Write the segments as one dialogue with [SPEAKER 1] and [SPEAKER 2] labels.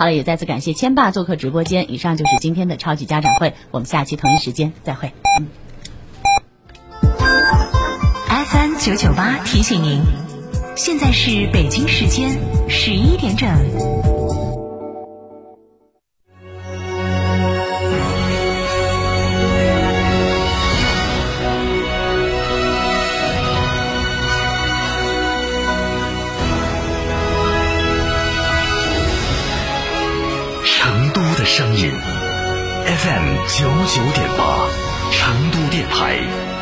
[SPEAKER 1] 好了，也再次感谢千爸做客直播间。以上就是今天的超级家长会，我们下期同一时间再会。嗯。
[SPEAKER 2] FM 九九八提醒您，现在是北京时间十一点整。
[SPEAKER 3] 声音 FM 九九点八，成都电台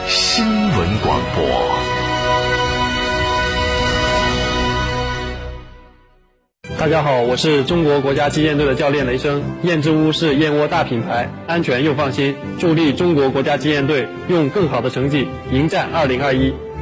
[SPEAKER 3] 新闻广播。
[SPEAKER 4] 大家好，我是中国国家击剑队的教练雷声。燕之屋是燕窝大品牌，安全又放心，助力中国国家击剑队用更好的成绩迎战二零二一。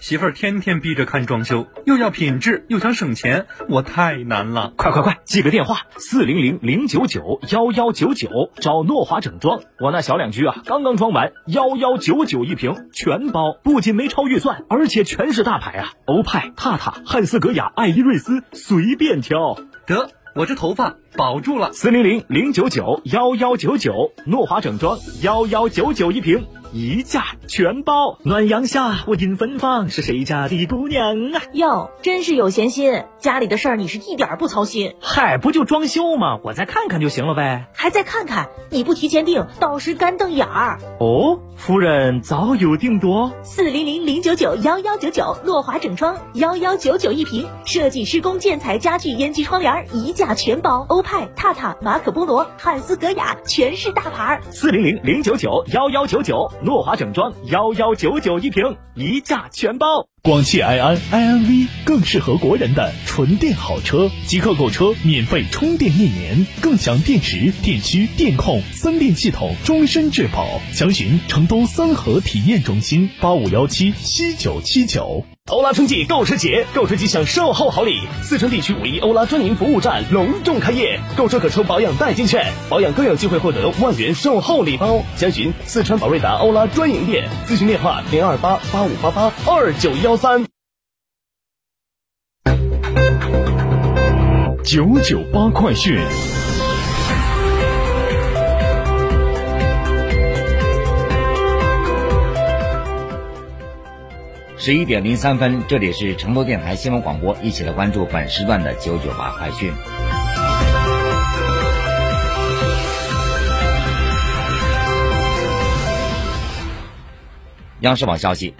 [SPEAKER 5] 媳妇儿天天逼着看装修，又要品质又想省钱，我太难了。
[SPEAKER 6] 快快快，记个电话：四零零零九九幺幺九九，找诺华整装。我那小两居啊，刚刚装完，幺幺九九一平，全包，不仅没超预算，而且全是大牌啊，欧派、踏踏、汉斯格雅、爱依瑞斯，随便挑。
[SPEAKER 5] 得，我这头发保住了。
[SPEAKER 6] 四零零零九九幺幺九九，诺华整装，幺幺九九一平。一价全包，暖阳下我迎芬芳，是谁家的姑娘啊？
[SPEAKER 2] 哟，真是有闲心，家里的事儿你是一点不操心。
[SPEAKER 6] 嗨，不就装修吗？我再看看就行了呗。
[SPEAKER 2] 还再看看？你不提前订，到时干瞪眼儿。
[SPEAKER 6] 哦，夫人早有定夺。
[SPEAKER 2] 四零零零九九幺幺九九，诺华整装，幺幺九九一平，设计施工建材家具烟机窗帘一价全包，欧派、踏踏、马可波罗、汉斯格雅全是大牌。
[SPEAKER 6] 四零零零九九幺幺九九。诺华整装幺幺九九一瓶，一价全包。
[SPEAKER 3] 广汽埃安 i n v 更适合国人的纯电好车，即刻购车免费充电一年，更享电池、电驱、电控三电系统终身质保。详询成都三河体验中心八五幺七七九七九。
[SPEAKER 6] 欧拉春季购车节，购车即享售后好礼。四川地区五一欧拉专营服务站隆重开业，购车可抽保养代金券，保养更有机会获得万元售后礼包。详询四川宝瑞达欧拉专营店，咨询电话零二八八五八八二九幺三
[SPEAKER 3] 九九八快讯。
[SPEAKER 7] 十一点零三分，这里是成都电台新闻广播，一起来关注本时段的九九八快讯。央视网消息，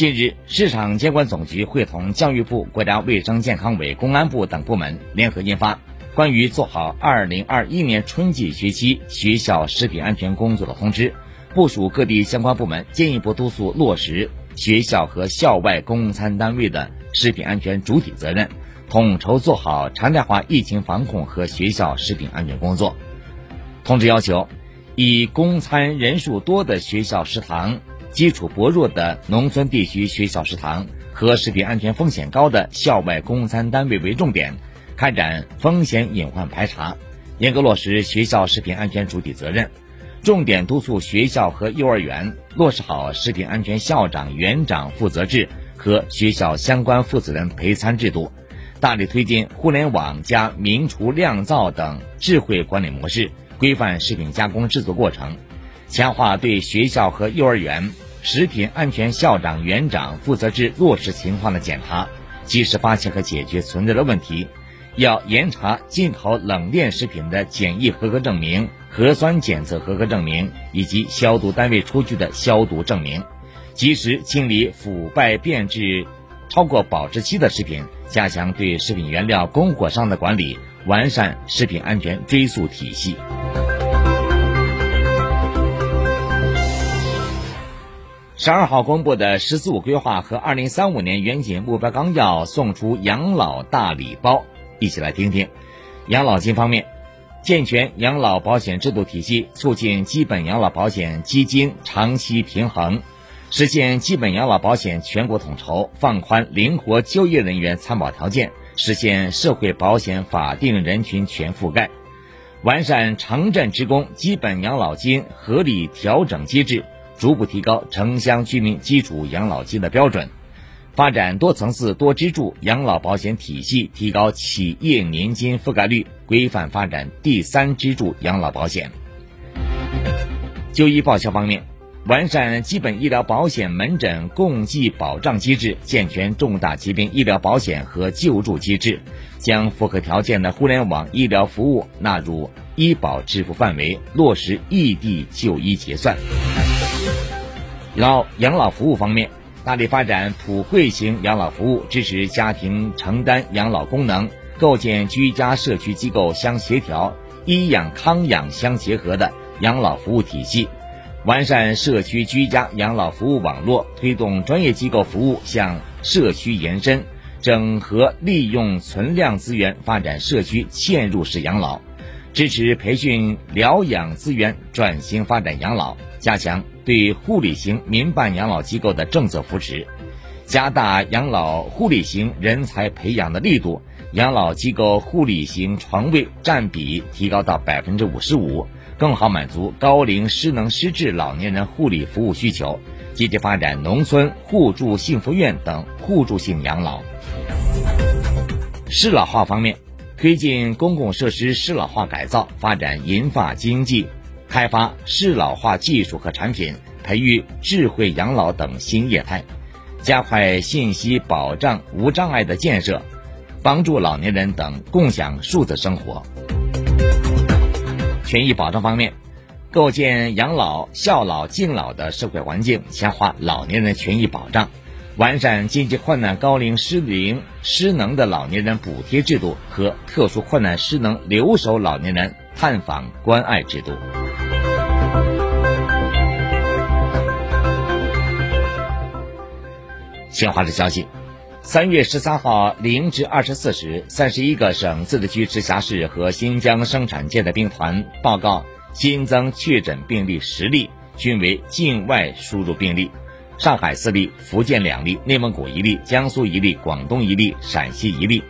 [SPEAKER 7] 近日，市场监管总局会同教育部、国家卫生健康委、公安部等部门联合印发《关于做好二零二一年春季学期学校食品安全工作的通知》，部署各地相关部门进一步督促落实。学校和校外供餐单位的食品安全主体责任，统筹做好常态化疫情防控和学校食品安全工作。通知要求，以供餐人数多的学校食堂、基础薄弱的农村地区学校食堂和食品安全风险高的校外供餐单位为重点，开展风险隐患排查，严格落实学校食品安全主体责任。重点督促学校和幼儿园落实好食品安全校长、园长负责制和学校相关负责人陪餐制度，大力推进互联网加名厨亮灶等智慧管理模式，规范食品加工制作过程，强化对学校和幼儿园食品安全校长、园长负责制落实情况的检查，及时发现和解决存在的问题。要严查进口冷链食品的检疫合格证明。核酸检测合格证明以及消毒单位出具的消毒证明，及时清理腐败变质、超过保质期的食品，加强对食品原料供货商的管理，完善食品安全追溯体系。十二号公布的“十四五”规划和二零三五年远景目标纲要送出养老大礼包，一起来听听。养老金方面。健全养老保险制度体系，促进基本养老保险基金长期平衡，实现基本养老保险全国统筹，放宽灵活就业人员参保条件，实现社会保险法定人群全覆盖。完善城镇职工基本养老金合理调整机制，逐步提高城乡居民基础养老金的标准。发展多层次多支柱养老保险体系，提高企业年金覆盖率，规范发展第三支柱养老保险。就医报销方面，完善基本医疗保险门诊共计保障机制，健全重大疾病医疗保险和救助机制，将符合条件的互联网医疗服务纳入医保支付范围，落实异地就医结算。老养老服务方面。大力发展普惠型养老服务，支持家庭承担养老功能，构建居家社区机构相协调、医养康养相结合的养老服务体系，完善社区居家养老服务网络，推动专业机构服务向社区延伸，整合利用存量资源发展社区嵌入式养老，支持培训疗养资源转型发展养老。加强对护理型民办养老机构的政策扶持，加大养老护理型人才培养的力度，养老机构护理型床位占比提高到百分之五十五，更好满足高龄失能失智老年人护理服务需求。积极发展农村互助幸福院等互助性养老。适老化方面，推进公共设施适老化改造，发展银发经济。开发适老化技术和产品，培育智慧养老等新业态，加快信息保障无障碍的建设，帮助老年人等共享数字生活。权益保障方面，构建养老、孝老、敬老的社会环境，强化老年人权益保障，完善经济困难高龄失灵失能的老年人补贴制度和特殊困难失能留守老年人探访关爱制度。新华社消息，三月十三号零至二十四时，三十一个省、自治区、直辖市和新疆生产建设兵团报告新增确诊病例十例，均为境外输入病例。上海四例，福建两例，内蒙古一例，江苏一例，广东一例，陕西一例，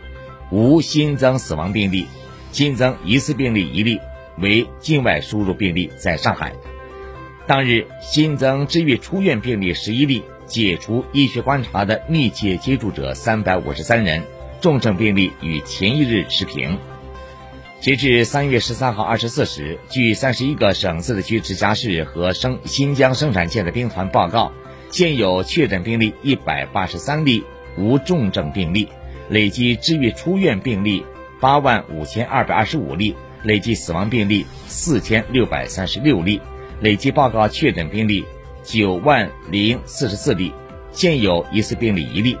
[SPEAKER 7] 无新增死亡病例。新增疑似病例一例，为境外输入病例，在上海。当日新增治愈出院病例十一例。解除医学观察的密切接触者三百五十三人，重症病例与前一日持平。截至三月十三号二十四时，据三十一个省、自治区、直辖市和生新疆生产建设兵团报告，现有确诊病例一百八十三例，无重症病例，累计治愈出院病例八万五千二百二十五例，累计死亡病例四千六百三十六例，累计报告确诊病例。九万零四十四例，现有疑似病例一例，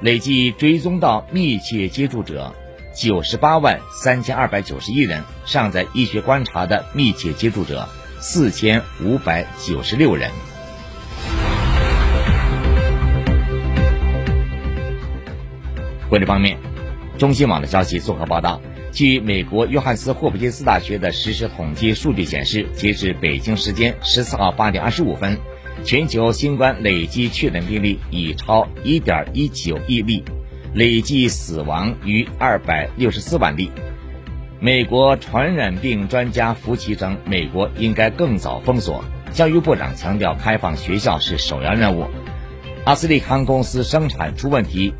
[SPEAKER 7] 累计追踪到密切接触者九十八万三千二百九十一人，尚在医学观察的密切接触者四千五百九十六人。国际方面，中新网的消息综合报道，据美国约翰斯霍普金斯大学的实时统计数据显示，截至北京时间十四号八点二十五分。全球新冠累计确诊病例已超一点一九亿例，累计死亡逾二百六十四万例。美国传染病专家福奇称，美国应该更早封锁。教育部长强调，开放学校是首要任务。阿斯利康公司生产出问题。